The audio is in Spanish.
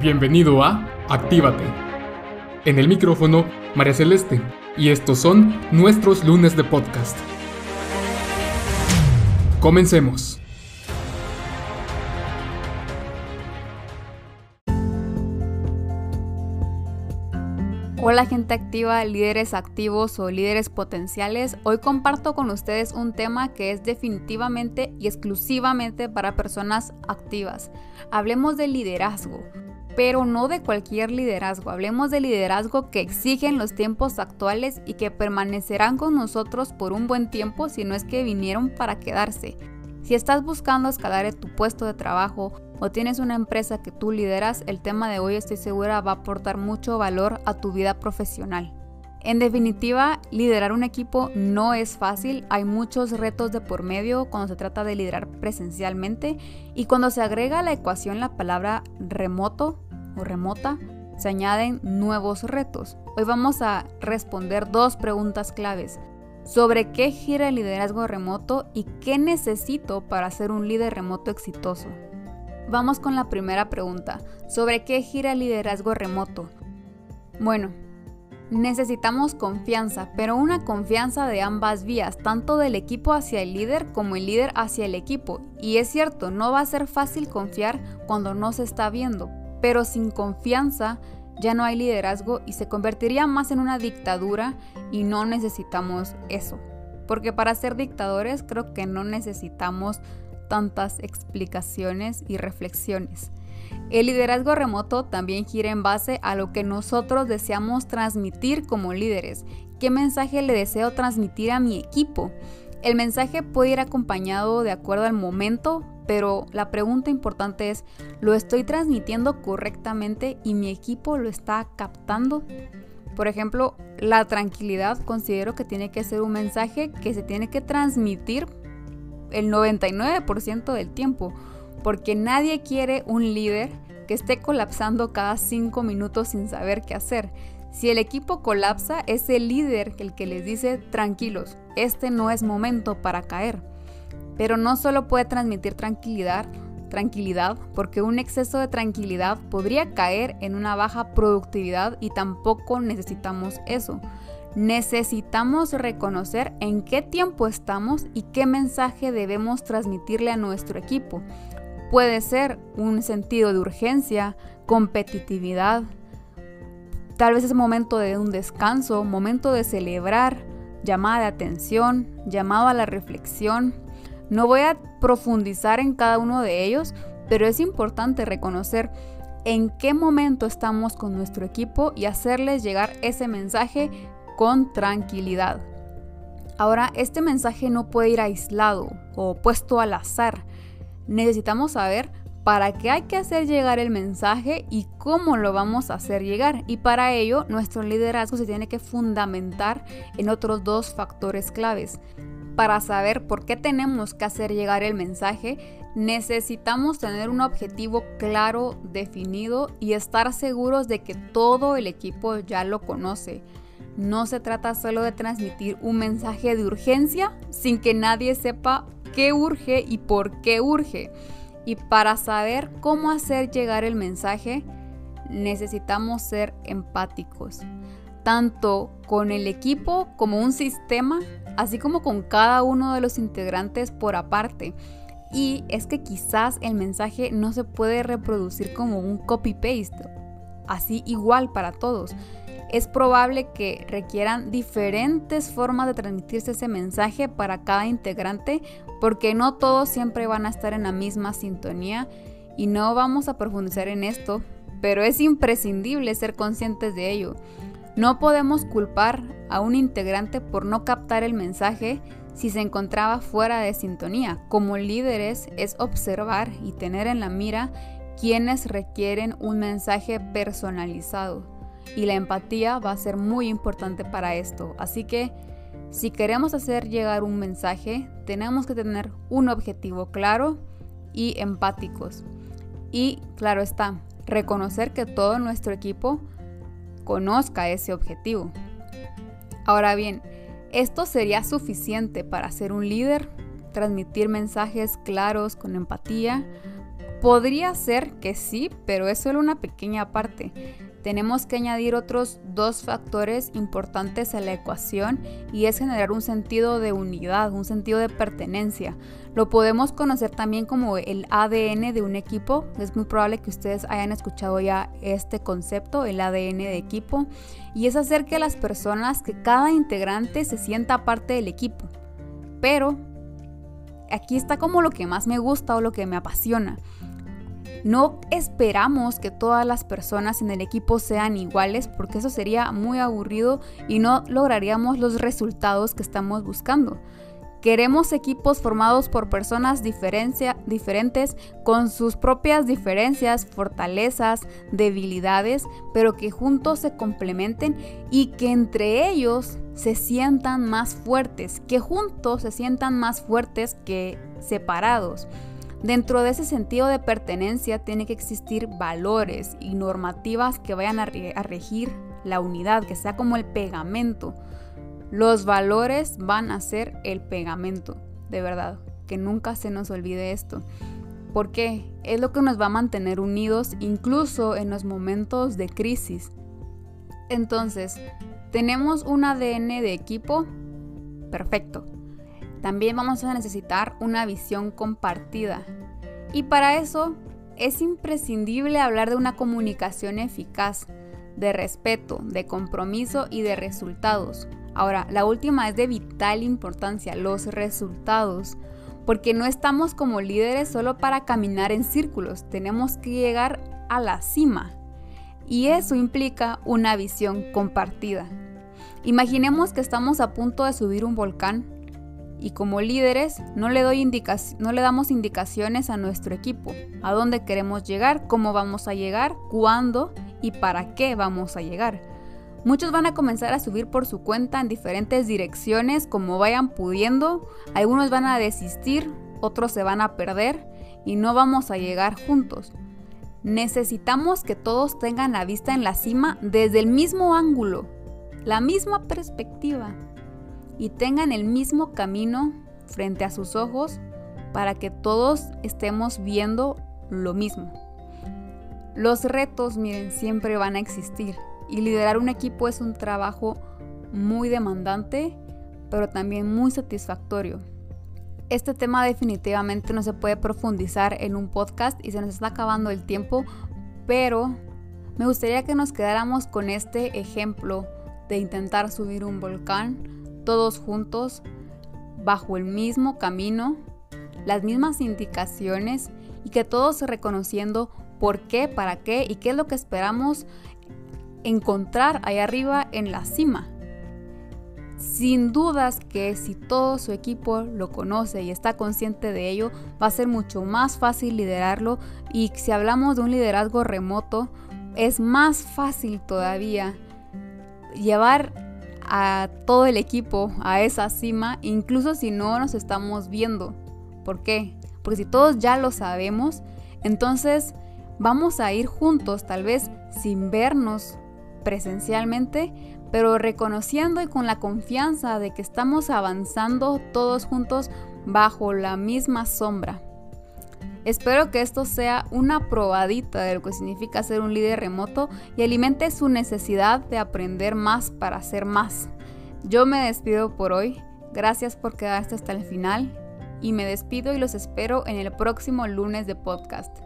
Bienvenido a Actívate. En el micrófono, María Celeste, y estos son nuestros lunes de podcast. Comencemos. Hola gente activa, líderes activos o líderes potenciales. Hoy comparto con ustedes un tema que es definitivamente y exclusivamente para personas activas. Hablemos de liderazgo, pero no de cualquier liderazgo. Hablemos de liderazgo que exigen los tiempos actuales y que permanecerán con nosotros por un buen tiempo si no es que vinieron para quedarse. Si estás buscando escalar tu puesto de trabajo o tienes una empresa que tú lideras, el tema de hoy estoy segura va a aportar mucho valor a tu vida profesional. En definitiva, liderar un equipo no es fácil, hay muchos retos de por medio cuando se trata de liderar presencialmente y cuando se agrega a la ecuación la palabra remoto o remota, se añaden nuevos retos. Hoy vamos a responder dos preguntas claves. Sobre qué gira el liderazgo remoto y qué necesito para ser un líder remoto exitoso. Vamos con la primera pregunta. ¿Sobre qué gira el liderazgo remoto? Bueno, necesitamos confianza, pero una confianza de ambas vías, tanto del equipo hacia el líder como el líder hacia el equipo. Y es cierto, no va a ser fácil confiar cuando no se está viendo, pero sin confianza ya no hay liderazgo y se convertiría más en una dictadura y no necesitamos eso. Porque para ser dictadores creo que no necesitamos tantas explicaciones y reflexiones. El liderazgo remoto también gira en base a lo que nosotros deseamos transmitir como líderes. ¿Qué mensaje le deseo transmitir a mi equipo? El mensaje puede ir acompañado de acuerdo al momento, pero la pregunta importante es, ¿lo estoy transmitiendo correctamente y mi equipo lo está captando? Por ejemplo, la tranquilidad considero que tiene que ser un mensaje que se tiene que transmitir el 99% del tiempo, porque nadie quiere un líder que esté colapsando cada 5 minutos sin saber qué hacer. Si el equipo colapsa, es el líder el que les dice tranquilos, este no es momento para caer. Pero no solo puede transmitir tranquilidad, tranquilidad, porque un exceso de tranquilidad podría caer en una baja productividad y tampoco necesitamos eso. Necesitamos reconocer en qué tiempo estamos y qué mensaje debemos transmitirle a nuestro equipo. Puede ser un sentido de urgencia, competitividad, tal vez es momento de un descanso, momento de celebrar, llamada de atención, llamado a la reflexión. No voy a profundizar en cada uno de ellos, pero es importante reconocer en qué momento estamos con nuestro equipo y hacerles llegar ese mensaje con tranquilidad. Ahora, este mensaje no puede ir aislado o puesto al azar. Necesitamos saber para qué hay que hacer llegar el mensaje y cómo lo vamos a hacer llegar. Y para ello, nuestro liderazgo se tiene que fundamentar en otros dos factores claves. Para saber por qué tenemos que hacer llegar el mensaje, necesitamos tener un objetivo claro, definido y estar seguros de que todo el equipo ya lo conoce. No se trata solo de transmitir un mensaje de urgencia sin que nadie sepa qué urge y por qué urge. Y para saber cómo hacer llegar el mensaje, necesitamos ser empáticos, tanto con el equipo como un sistema, así como con cada uno de los integrantes por aparte. Y es que quizás el mensaje no se puede reproducir como un copy-paste, así igual para todos es probable que requieran diferentes formas de transmitirse ese mensaje para cada integrante porque no todos siempre van a estar en la misma sintonía y no vamos a profundizar en esto, pero es imprescindible ser conscientes de ello. No podemos culpar a un integrante por no captar el mensaje si se encontraba fuera de sintonía. Como líderes es observar y tener en la mira quienes requieren un mensaje personalizado y la empatía va a ser muy importante para esto. Así que si queremos hacer llegar un mensaje, tenemos que tener un objetivo claro y empáticos. Y claro está, reconocer que todo nuestro equipo conozca ese objetivo. Ahora bien, ¿esto sería suficiente para ser un líder? ¿Transmitir mensajes claros con empatía? Podría ser que sí, pero es solo una pequeña parte tenemos que añadir otros dos factores importantes a la ecuación y es generar un sentido de unidad, un sentido de pertenencia. Lo podemos conocer también como el ADN de un equipo. Es muy probable que ustedes hayan escuchado ya este concepto, el ADN de equipo, y es hacer que las personas, que cada integrante se sienta parte del equipo. Pero aquí está como lo que más me gusta o lo que me apasiona no esperamos que todas las personas en el equipo sean iguales porque eso sería muy aburrido y no lograríamos los resultados que estamos buscando. Queremos equipos formados por personas diferentes con sus propias diferencias, fortalezas, debilidades, pero que juntos se complementen y que entre ellos se sientan más fuertes, que juntos se sientan más fuertes que separados. Dentro de ese sentido de pertenencia tiene que existir valores y normativas que vayan a, regir la unidad, que sea como el pegamento. Los valores van a ser el pegamento, de verdad, que nunca se nos olvide esto. Porque es lo que nos va a mantener unidos incluso en los momentos de crisis. Entonces, tenemos un ADN de equipo, perfecto. También vamos a necesitar una visión compartida. Y para eso es imprescindible hablar de una comunicación eficaz, de respeto, de compromiso y de resultados. Ahora, la última es de vital importancia, los resultados, porque no estamos como líderes solo para caminar en círculos, tenemos que llegar a la cima. Y eso implica una visión compartida. Imaginemos que estamos a punto de subir un volcán y como líderes no le, doy no le damos indicaciones a nuestro equipo, a dónde queremos llegar, cómo vamos a llegar, cuándo y para qué vamos a llegar. Muchos van a comenzar a subir por su cuenta en diferentes direcciones como vayan pudiendo, algunos van a desistir, otros se van a perder y no vamos a llegar juntos. Necesitamos que todos tengan la vista en la cima desde el mismo ángulo, la misma perspectiva y tengan el mismo camino frente a sus ojos para que todos estemos viendo lo mismo. Los retos, miren, siempre van a existir y liderar un equipo es un trabajo muy demandante, pero también muy satisfactorio. Este tema definitivamente no se puede profundizar en un podcast y se nos está acabando el tiempo, pero me gustaría que nos quedáramos con este ejemplo de intentar subir un volcán todos juntos, bajo el mismo camino, las mismas indicaciones y que todos reconociendo por qué, para qué y qué es lo que esperamos encontrar ahí arriba en la cima. Sin dudas que si todo su equipo lo conoce y está consciente de ello, va a ser mucho más fácil liderarlo y si hablamos de un liderazgo remoto, es más fácil todavía llevar a todo el equipo a esa cima, incluso si no nos estamos viendo. ¿Por qué? Porque si todos ya lo sabemos, entonces vamos a ir juntos, tal vez sin vernos presencialmente, pero reconociendo y con la confianza de que estamos avanzando todos juntos bajo la misma sombra. Espero que esto sea una probadita de lo que significa ser un líder remoto y alimente su necesidad de aprender más para hacer más. Yo me despido por hoy, gracias por quedarse hasta el final y me despido y los espero en el próximo lunes de podcast.